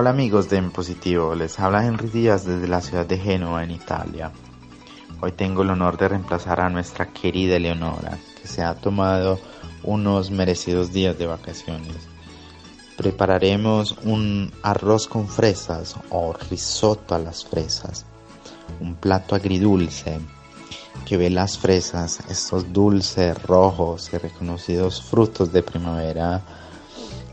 Hola amigos de En Positivo, les habla Henry Díaz desde la ciudad de Génova en Italia. Hoy tengo el honor de reemplazar a nuestra querida Leonora, que se ha tomado unos merecidos días de vacaciones. Prepararemos un arroz con fresas o risotto a las fresas, un plato agridulce que ve las fresas, estos dulces, rojos y reconocidos frutos de primavera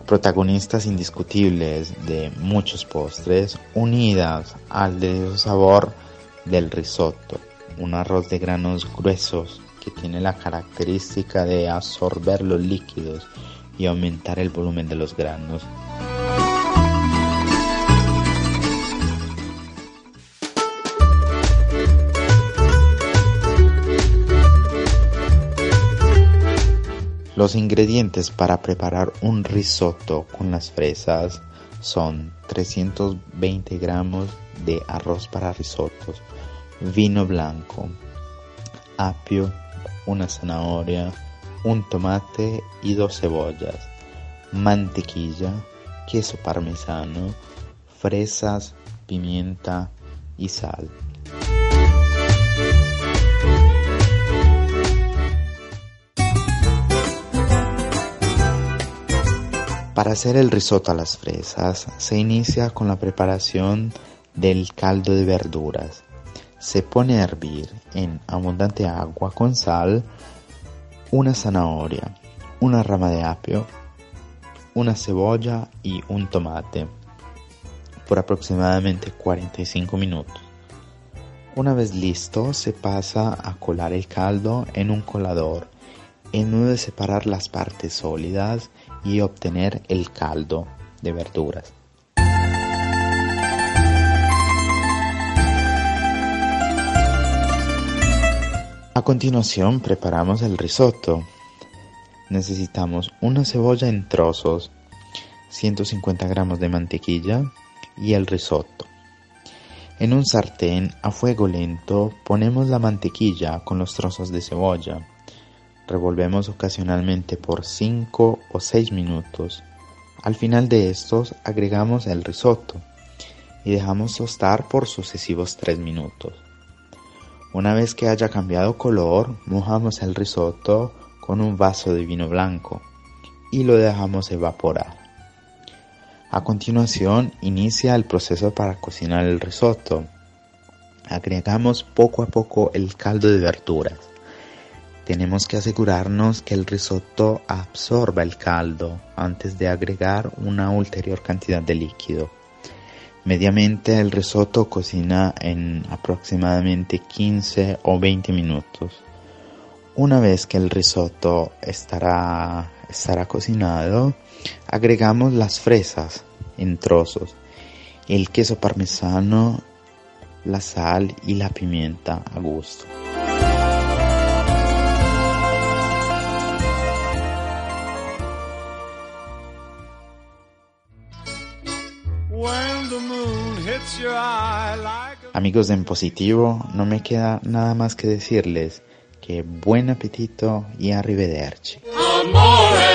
protagonistas indiscutibles de muchos postres, unidas al delicioso sabor del risotto, un arroz de granos gruesos que tiene la característica de absorber los líquidos y aumentar el volumen de los granos. Los ingredientes para preparar un risotto con las fresas son 320 gramos de arroz para risottos, vino blanco, apio, una zanahoria, un tomate y dos cebollas, mantequilla, queso parmesano, fresas, pimienta y sal. Para hacer el risotto a las fresas se inicia con la preparación del caldo de verduras. Se pone a hervir en abundante agua con sal, una zanahoria, una rama de apio, una cebolla y un tomate por aproximadamente 45 minutos. Una vez listo se pasa a colar el caldo en un colador en de separar las partes sólidas y obtener el caldo de verduras. A continuación preparamos el risotto. Necesitamos una cebolla en trozos, 150 gramos de mantequilla y el risotto. En un sartén a fuego lento ponemos la mantequilla con los trozos de cebolla Revolvemos ocasionalmente por 5 o 6 minutos. Al final de estos agregamos el risotto y dejamos tostar por sucesivos 3 minutos. Una vez que haya cambiado color, mojamos el risotto con un vaso de vino blanco y lo dejamos evaporar. A continuación inicia el proceso para cocinar el risotto. Agregamos poco a poco el caldo de verduras tenemos que asegurarnos que el risotto absorba el caldo antes de agregar una ulterior cantidad de líquido. Mediamente el risotto cocina en aproximadamente 15 o 20 minutos. Una vez que el risotto estará, estará cocinado, agregamos las fresas en trozos, el queso parmesano, la sal y la pimienta a gusto. Amigos de En Positivo, no me queda nada más que decirles que buen apetito y arrivederci. Amore,